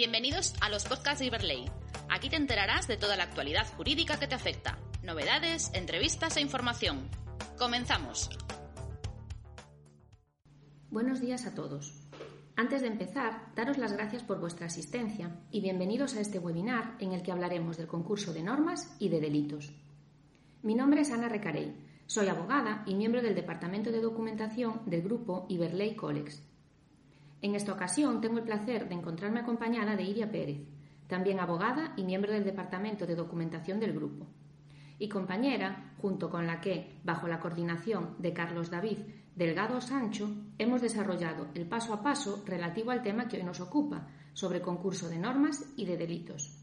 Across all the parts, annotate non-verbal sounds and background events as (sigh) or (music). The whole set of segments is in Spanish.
Bienvenidos a los podcasts de Iberley. Aquí te enterarás de toda la actualidad jurídica que te afecta, novedades, entrevistas e información. Comenzamos. Buenos días a todos. Antes de empezar, daros las gracias por vuestra asistencia y bienvenidos a este webinar en el que hablaremos del concurso de normas y de delitos. Mi nombre es Ana Recarey, soy abogada y miembro del Departamento de Documentación del grupo Iberley Colex. En esta ocasión tengo el placer de encontrarme acompañada de Iria Pérez, también abogada y miembro del Departamento de Documentación del grupo, y compañera junto con la que, bajo la coordinación de Carlos David Delgado Sancho, hemos desarrollado el paso a paso relativo al tema que hoy nos ocupa, sobre concurso de normas y de delitos,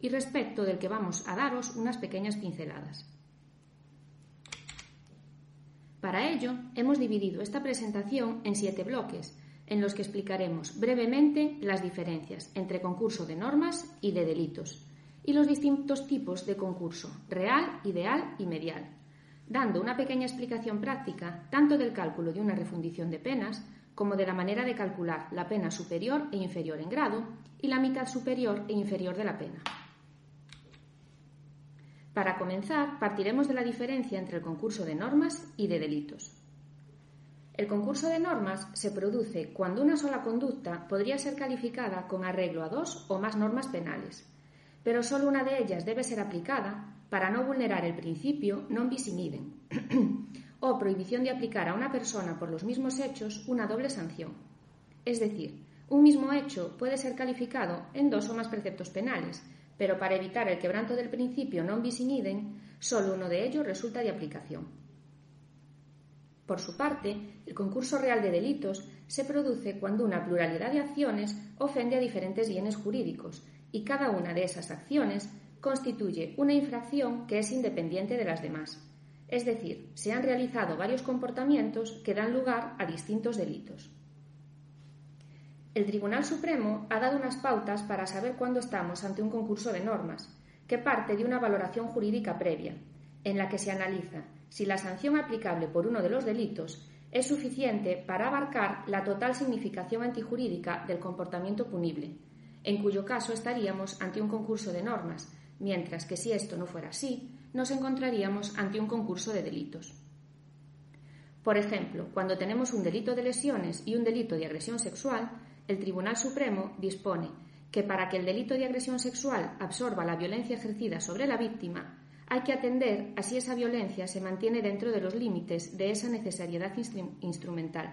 y respecto del que vamos a daros unas pequeñas pinceladas. Para ello, hemos dividido esta presentación en siete bloques, en los que explicaremos brevemente las diferencias entre concurso de normas y de delitos, y los distintos tipos de concurso, real, ideal y medial, dando una pequeña explicación práctica tanto del cálculo de una refundición de penas como de la manera de calcular la pena superior e inferior en grado y la mitad superior e inferior de la pena. Para comenzar, partiremos de la diferencia entre el concurso de normas y de delitos. El concurso de normas se produce cuando una sola conducta podría ser calificada con arreglo a dos o más normas penales, pero solo una de ellas debe ser aplicada para no vulnerar el principio non bis in idem (clears throat) o prohibición de aplicar a una persona por los mismos hechos una doble sanción. Es decir, un mismo hecho puede ser calificado en dos o más preceptos penales, pero para evitar el quebranto del principio non bis in idem, solo uno de ellos resulta de aplicación. Por su parte, el concurso real de delitos se produce cuando una pluralidad de acciones ofende a diferentes bienes jurídicos y cada una de esas acciones constituye una infracción que es independiente de las demás. Es decir, se han realizado varios comportamientos que dan lugar a distintos delitos. El Tribunal Supremo ha dado unas pautas para saber cuándo estamos ante un concurso de normas, que parte de una valoración jurídica previa, en la que se analiza si la sanción aplicable por uno de los delitos es suficiente para abarcar la total significación antijurídica del comportamiento punible, en cuyo caso estaríamos ante un concurso de normas, mientras que si esto no fuera así, nos encontraríamos ante un concurso de delitos. Por ejemplo, cuando tenemos un delito de lesiones y un delito de agresión sexual, el Tribunal Supremo dispone que para que el delito de agresión sexual absorba la violencia ejercida sobre la víctima, hay que atender a si esa violencia se mantiene dentro de los límites de esa necesariedad instrumental,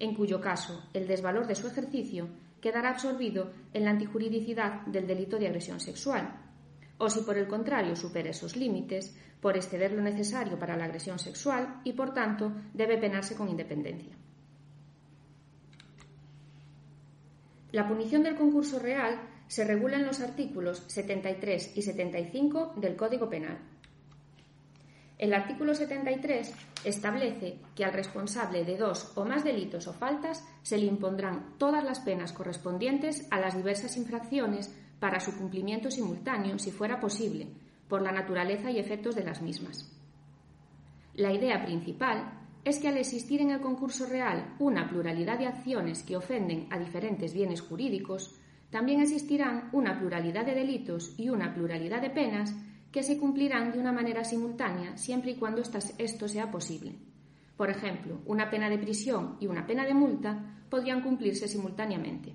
en cuyo caso el desvalor de su ejercicio quedará absorbido en la antijuridicidad del delito de agresión sexual, o si por el contrario supera esos límites, por exceder lo necesario para la agresión sexual y por tanto debe penarse con independencia. La punición del concurso real se regulan los artículos 73 y 75 del Código Penal. El artículo 73 establece que al responsable de dos o más delitos o faltas se le impondrán todas las penas correspondientes a las diversas infracciones para su cumplimiento simultáneo, si fuera posible, por la naturaleza y efectos de las mismas. La idea principal es que al existir en el concurso real una pluralidad de acciones que ofenden a diferentes bienes jurídicos, también existirán una pluralidad de delitos y una pluralidad de penas que se cumplirán de una manera simultánea siempre y cuando esto sea posible. Por ejemplo, una pena de prisión y una pena de multa podrían cumplirse simultáneamente.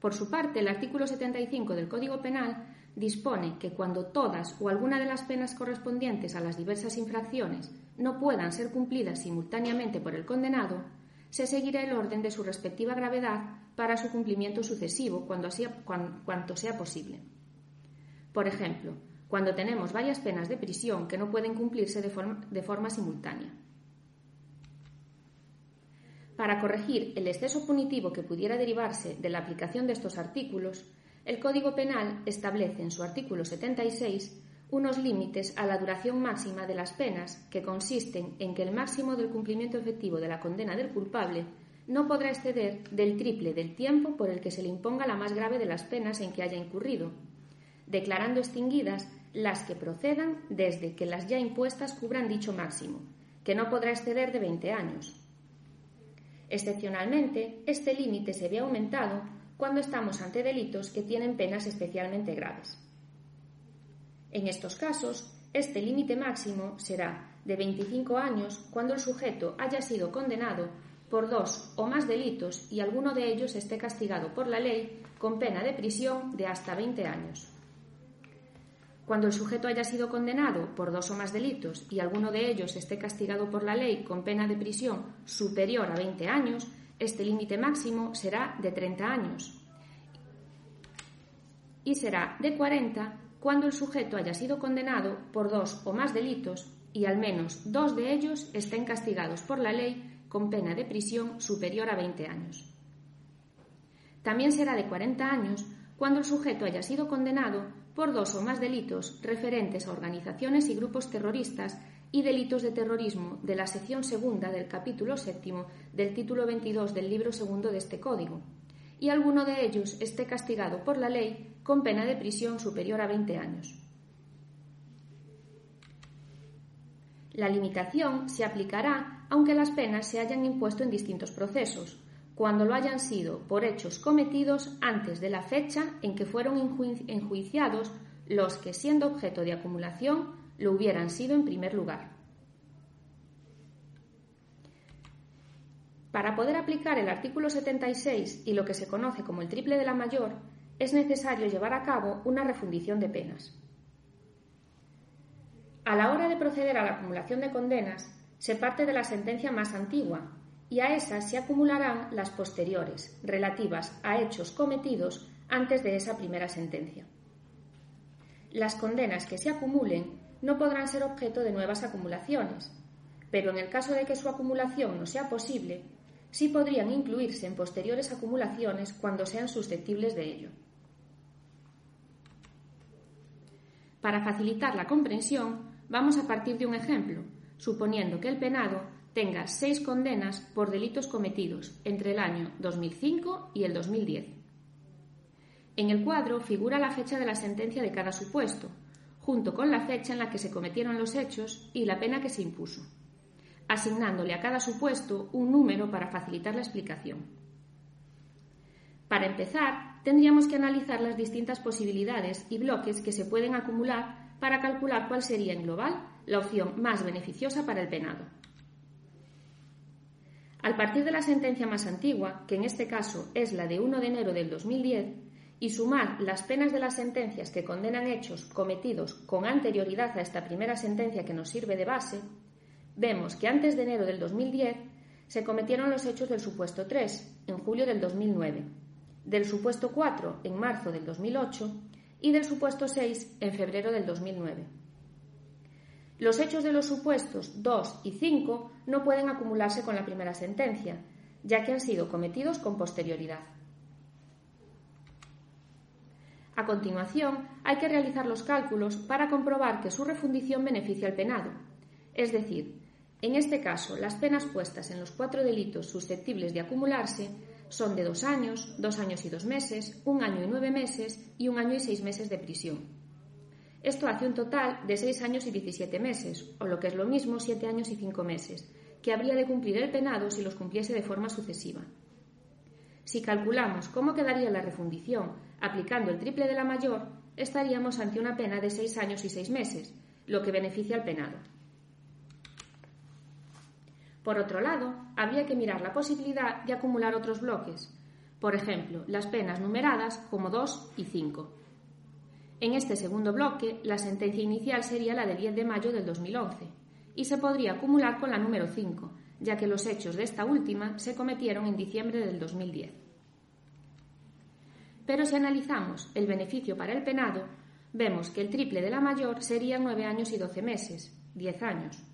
Por su parte, el artículo 75 del Código Penal dispone que cuando todas o alguna de las penas correspondientes a las diversas infracciones no puedan ser cumplidas simultáneamente por el condenado, se seguirá el orden de su respectiva gravedad para su cumplimiento sucesivo cuando cuanto sea posible. Por ejemplo, cuando tenemos varias penas de prisión que no pueden cumplirse de forma, de forma simultánea. Para corregir el exceso punitivo que pudiera derivarse de la aplicación de estos artículos, el Código Penal establece en su artículo 76 unos límites a la duración máxima de las penas que consisten en que el máximo del cumplimiento efectivo de la condena del culpable no podrá exceder del triple del tiempo por el que se le imponga la más grave de las penas en que haya incurrido, declarando extinguidas las que procedan desde que las ya impuestas cubran dicho máximo, que no podrá exceder de 20 años. Excepcionalmente, este límite se ve aumentado cuando estamos ante delitos que tienen penas especialmente graves. En estos casos, este límite máximo será de 25 años cuando el sujeto haya sido condenado por dos o más delitos y alguno de ellos esté castigado por la ley con pena de prisión de hasta 20 años. Cuando el sujeto haya sido condenado por dos o más delitos y alguno de ellos esté castigado por la ley con pena de prisión superior a 20 años, este límite máximo será de 30 años y será de 40 cuando el sujeto haya sido condenado por dos o más delitos y al menos dos de ellos estén castigados por la ley con pena de prisión superior a 20 años. También será de 40 años cuando el sujeto haya sido condenado por dos o más delitos referentes a organizaciones y grupos terroristas y delitos de terrorismo de la sección segunda del capítulo séptimo del título 22 del libro segundo de este código, y alguno de ellos esté castigado por la ley con pena de prisión superior a 20 años. La limitación se aplicará aunque las penas se hayan impuesto en distintos procesos, cuando lo hayan sido por hechos cometidos antes de la fecha en que fueron enjuiciados los que, siendo objeto de acumulación, lo hubieran sido en primer lugar. Para poder aplicar el artículo 76 y lo que se conoce como el triple de la mayor, es necesario llevar a cabo una refundición de penas. A la hora de proceder a la acumulación de condenas, se parte de la sentencia más antigua, y a esas se acumularán las posteriores, relativas a hechos cometidos antes de esa primera sentencia. Las condenas que se acumulen no podrán ser objeto de nuevas acumulaciones, pero en el caso de que su acumulación no sea posible, sí podrían incluirse en posteriores acumulaciones cuando sean susceptibles de ello. Para facilitar la comprensión, vamos a partir de un ejemplo, suponiendo que el penado tenga seis condenas por delitos cometidos entre el año 2005 y el 2010. En el cuadro figura la fecha de la sentencia de cada supuesto, junto con la fecha en la que se cometieron los hechos y la pena que se impuso, asignándole a cada supuesto un número para facilitar la explicación. Para empezar, tendríamos que analizar las distintas posibilidades y bloques que se pueden acumular para calcular cuál sería en global la opción más beneficiosa para el penado. Al partir de la sentencia más antigua, que en este caso es la de 1 de enero del 2010, y sumar las penas de las sentencias que condenan hechos cometidos con anterioridad a esta primera sentencia que nos sirve de base, vemos que antes de enero del 2010 se cometieron los hechos del supuesto 3, en julio del 2009, del supuesto 4, en marzo del 2008, y del supuesto 6, en febrero del 2009. Los hechos de los supuestos 2 y 5 no pueden acumularse con la primera sentencia, ya que han sido cometidos con posterioridad. A continuación, hay que realizar los cálculos para comprobar que su refundición beneficia al penado. Es decir, en este caso, las penas puestas en los cuatro delitos susceptibles de acumularse son de dos años, dos años y dos meses, un año y nueve meses y un año y seis meses de prisión. Esto hace un total de seis años y diecisiete meses, o lo que es lo mismo, siete años y cinco meses, que habría de cumplir el penado si los cumpliese de forma sucesiva. Si calculamos cómo quedaría la refundición aplicando el triple de la mayor, estaríamos ante una pena de seis años y seis meses, lo que beneficia al penado. Por otro lado, habría que mirar la posibilidad de acumular otros bloques, por ejemplo, las penas numeradas como 2 y 5. En este segundo bloque, la sentencia inicial sería la del 10 de mayo del 2011 y se podría acumular con la número 5, ya que los hechos de esta última se cometieron en diciembre del 2010. Pero si analizamos el beneficio para el penado, vemos que el triple de la mayor sería 9 años y 12 meses, 10 años,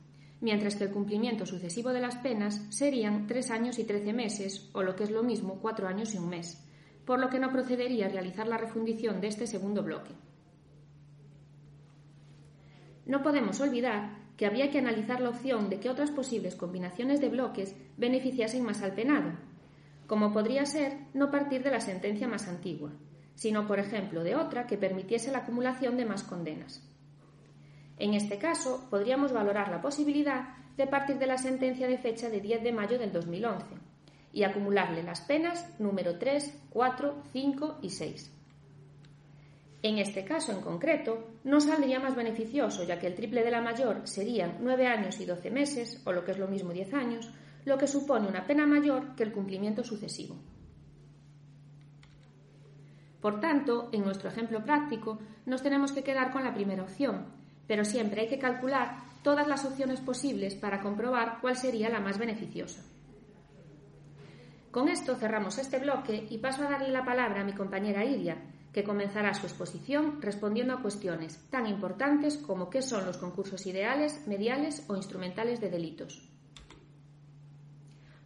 mientras que el cumplimiento sucesivo de las penas serían 3 años y 13 meses, o lo que es lo mismo, 4 años y un mes, por lo que no procedería a realizar la refundición de este segundo bloque. No podemos olvidar que había que analizar la opción de que otras posibles combinaciones de bloques beneficiasen más al penado, como podría ser no partir de la sentencia más antigua, sino, por ejemplo, de otra que permitiese la acumulación de más condenas. En este caso, podríamos valorar la posibilidad de partir de la sentencia de fecha de 10 de mayo del 2011 y acumularle las penas número 3, 4, 5 y 6. En este caso en concreto, no saldría más beneficioso, ya que el triple de la mayor serían 9 años y 12 meses, o lo que es lo mismo 10 años, lo que supone una pena mayor que el cumplimiento sucesivo. Por tanto, en nuestro ejemplo práctico, nos tenemos que quedar con la primera opción, pero siempre hay que calcular todas las opciones posibles para comprobar cuál sería la más beneficiosa. Con esto cerramos este bloque y paso a darle la palabra a mi compañera Iria, que comenzará su exposición respondiendo a cuestiones tan importantes como qué son los concursos ideales, mediales o instrumentales de delitos.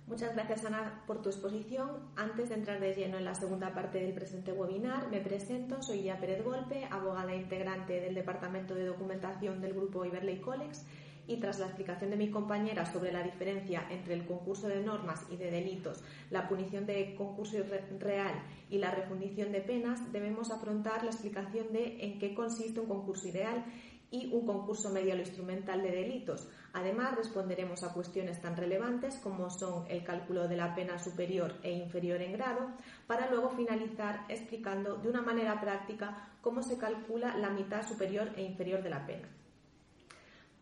Muchas gracias, Ana, por tu exposición. Antes de entrar de lleno en la segunda parte del presente webinar, me presento. Soy Iria Pérez Golpe, abogada integrante del Departamento de Documentación del Grupo Iberley Colex y tras la explicación de mi compañera sobre la diferencia entre el concurso de normas y de delitos, la punición de concurso real y la refundición de penas, debemos afrontar la explicación de en qué consiste un concurso ideal y un concurso medial o instrumental de delitos. Además, responderemos a cuestiones tan relevantes como son el cálculo de la pena superior e inferior en grado, para luego finalizar explicando de una manera práctica cómo se calcula la mitad superior e inferior de la pena.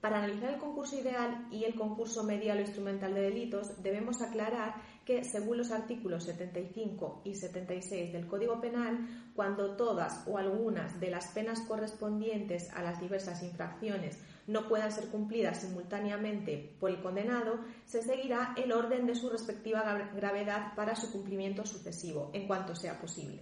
Para analizar el concurso ideal y el concurso medial o instrumental de delitos, debemos aclarar que, según los artículos 75 y 76 del Código Penal, cuando todas o algunas de las penas correspondientes a las diversas infracciones no puedan ser cumplidas simultáneamente por el condenado, se seguirá el orden de su respectiva gravedad para su cumplimiento sucesivo, en cuanto sea posible.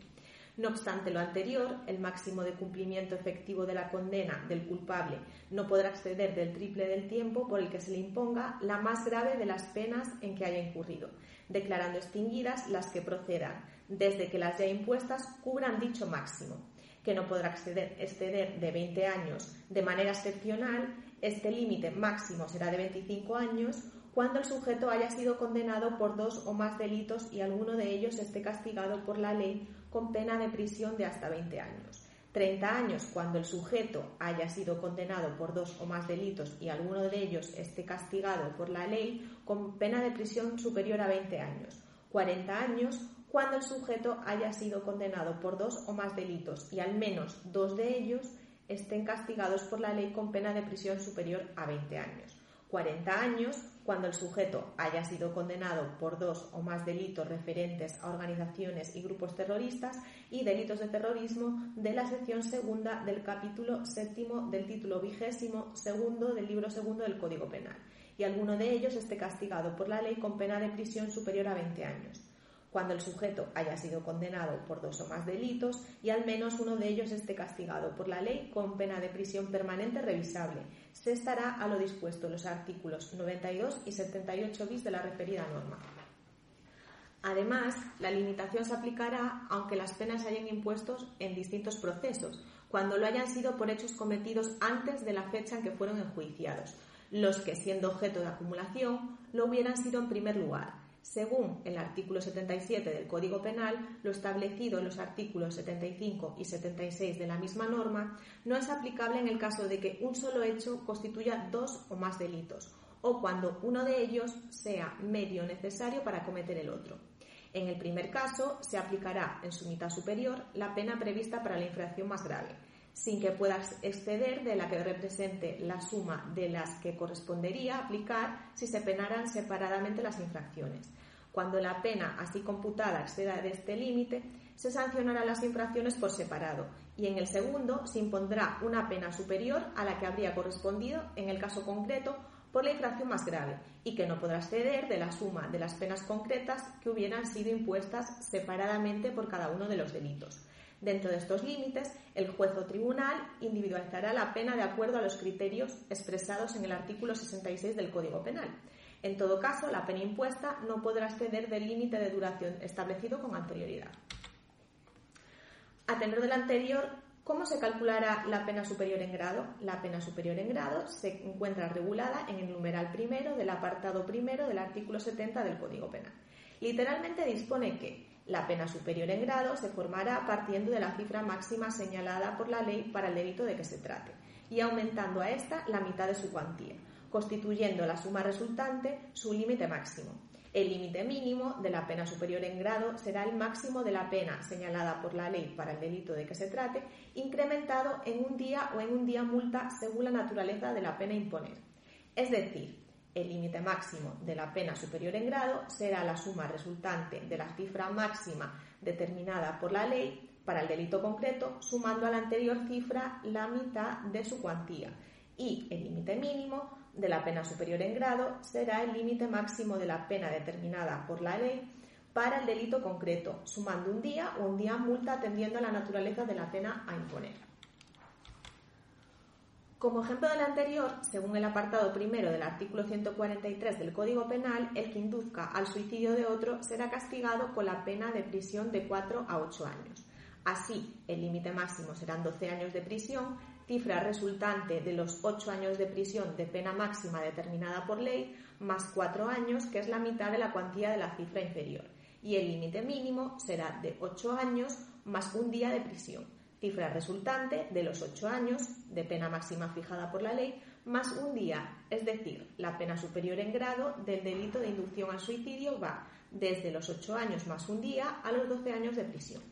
No obstante lo anterior, el máximo de cumplimiento efectivo de la condena del culpable no podrá exceder del triple del tiempo por el que se le imponga la más grave de las penas en que haya incurrido, declarando extinguidas las que procedan, desde que las ya impuestas cubran dicho máximo, que no podrá exceder, exceder de 20 años de manera excepcional, este límite máximo será de 25 años cuando el sujeto haya sido condenado por dos o más delitos y alguno de ellos esté castigado por la ley con pena de prisión de hasta 20 años. 30 años cuando el sujeto haya sido condenado por dos o más delitos y alguno de ellos esté castigado por la ley con pena de prisión superior a 20 años. 40 años cuando el sujeto haya sido condenado por dos o más delitos y al menos dos de ellos estén castigados por la ley con pena de prisión superior a 20 años. 40 años cuando el sujeto haya sido condenado por dos o más delitos referentes a organizaciones y grupos terroristas y delitos de terrorismo de la sección segunda del capítulo séptimo del título vigésimo segundo del libro segundo del Código Penal y alguno de ellos esté castigado por la ley con pena de prisión superior a 20 años cuando el sujeto haya sido condenado por dos o más delitos y al menos uno de ellos esté castigado por la ley con pena de prisión permanente revisable. Se estará a lo dispuesto en los artículos 92 y 78 bis de la referida norma. Además, la limitación se aplicará aunque las penas hayan impuestos en distintos procesos, cuando lo hayan sido por hechos cometidos antes de la fecha en que fueron enjuiciados, los que, siendo objeto de acumulación, lo hubieran sido en primer lugar según el artículo 77 del Código Penal, lo establecido en los artículos 75 y 76 de la misma norma no es aplicable en el caso de que un solo hecho constituya dos o más delitos o cuando uno de ellos sea medio necesario para cometer el otro. En el primer caso, se aplicará en su mitad superior la pena prevista para la infracción más grave, sin que pueda exceder de la que represente la suma de las que correspondería aplicar si se penaran separadamente las infracciones. Cuando la pena así computada exceda de este límite, se sancionarán las infracciones por separado y en el segundo se impondrá una pena superior a la que habría correspondido en el caso concreto por la infracción más grave y que no podrá exceder de la suma de las penas concretas que hubieran sido impuestas separadamente por cada uno de los delitos. Dentro de estos límites, el juez o tribunal individualizará la pena de acuerdo a los criterios expresados en el artículo 66 del Código Penal. En todo caso, la pena impuesta no podrá exceder del límite de duración establecido con anterioridad. A tenor del anterior, ¿cómo se calculará la pena superior en grado? La pena superior en grado se encuentra regulada en el numeral primero del apartado primero del artículo 70 del Código Penal. Literalmente dispone que la pena superior en grado se formará partiendo de la cifra máxima señalada por la ley para el delito de que se trate y aumentando a esta la mitad de su cuantía, constituyendo la suma resultante su límite máximo. El límite mínimo de la pena superior en grado será el máximo de la pena señalada por la ley para el delito de que se trate, incrementado en un día o en un día multa según la naturaleza de la pena imponer. Es decir, el límite máximo de la pena superior en grado será la suma resultante de la cifra máxima determinada por la ley para el delito concreto, sumando a la anterior cifra la mitad de su cuantía. Y el límite mínimo de la pena superior en grado será el límite máximo de la pena determinada por la ley para el delito concreto, sumando un día o un día multa atendiendo a la naturaleza de la pena a imponer. Como ejemplo del anterior, según el apartado primero del artículo 143 del Código Penal, el que induzca al suicidio de otro será castigado con la pena de prisión de 4 a 8 años. Así, el límite máximo serán 12 años de prisión, cifra resultante de los 8 años de prisión de pena máxima determinada por ley, más 4 años, que es la mitad de la cuantía de la cifra inferior. Y el límite mínimo será de 8 años más un día de prisión, cifra resultante de los 8 años de pena máxima fijada por la ley, más un día, es decir, la pena superior en grado del delito de inducción al suicidio va desde los 8 años más un día a los 12 años de prisión.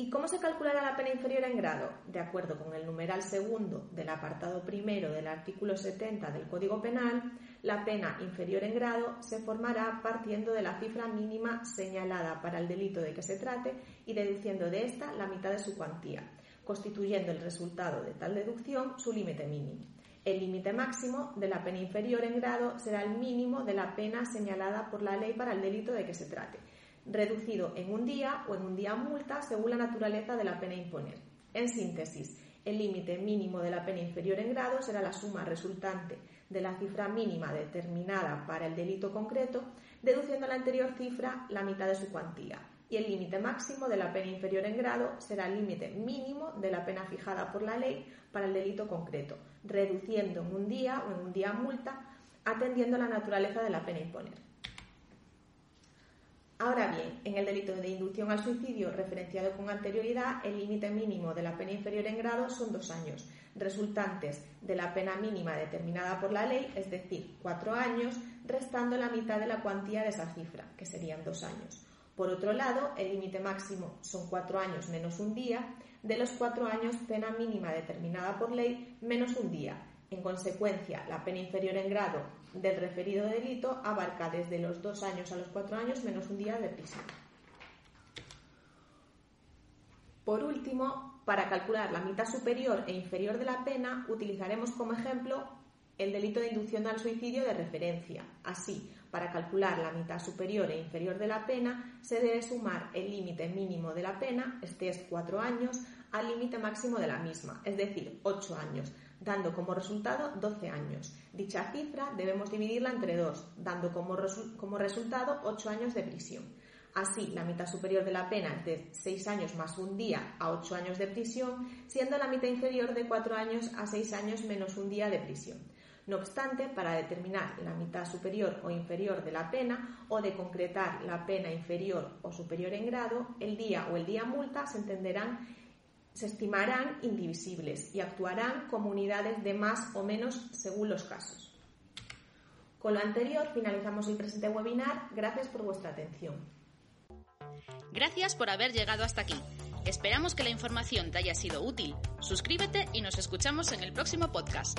¿Y cómo se calculará la pena inferior en grado? De acuerdo con el numeral segundo del apartado primero del artículo 70 del Código Penal, la pena inferior en grado se formará partiendo de la cifra mínima señalada para el delito de que se trate y deduciendo de esta la mitad de su cuantía, constituyendo el resultado de tal deducción su límite mínimo. El límite máximo de la pena inferior en grado será el mínimo de la pena señalada por la ley para el delito de que se trate reducido en un día o en un día multa según la naturaleza de la pena imponer. En síntesis, el límite mínimo de la pena inferior en grado será la suma resultante de la cifra mínima determinada para el delito concreto, deduciendo la anterior cifra la mitad de su cuantía. Y el límite máximo de la pena inferior en grado será el límite mínimo de la pena fijada por la ley para el delito concreto, reduciendo en un día o en un día multa, atendiendo a la naturaleza de la pena imponer. Ahora bien, en el delito de inducción al suicidio referenciado con anterioridad, el límite mínimo de la pena inferior en grado son dos años, resultantes de la pena mínima determinada por la ley, es decir, cuatro años, restando la mitad de la cuantía de esa cifra, que serían dos años. Por otro lado, el límite máximo son cuatro años menos un día, de los cuatro años pena mínima determinada por ley menos un día. En consecuencia, la pena inferior en grado del referido delito abarca desde los dos años a los cuatro años menos un día de prisión. Por último, para calcular la mitad superior e inferior de la pena, utilizaremos como ejemplo el delito de inducción al suicidio de referencia. Así, para calcular la mitad superior e inferior de la pena, se debe sumar el límite mínimo de la pena, este es cuatro años, al límite máximo de la misma, es decir, ocho años, dando como resultado 12 años. Dicha cifra debemos dividirla entre dos, dando como, como resultado 8 años de prisión. Así, la mitad superior de la pena de 6 años más un día a 8 años de prisión, siendo la mitad inferior de 4 años a 6 años menos un día de prisión. No obstante, para determinar la mitad superior o inferior de la pena o de concretar la pena inferior o superior en grado, el día o el día multa se entenderán se estimarán indivisibles y actuarán como unidades de más o menos según los casos. Con lo anterior finalizamos el presente webinar. Gracias por vuestra atención. Gracias por haber llegado hasta aquí. Esperamos que la información te haya sido útil. Suscríbete y nos escuchamos en el próximo podcast.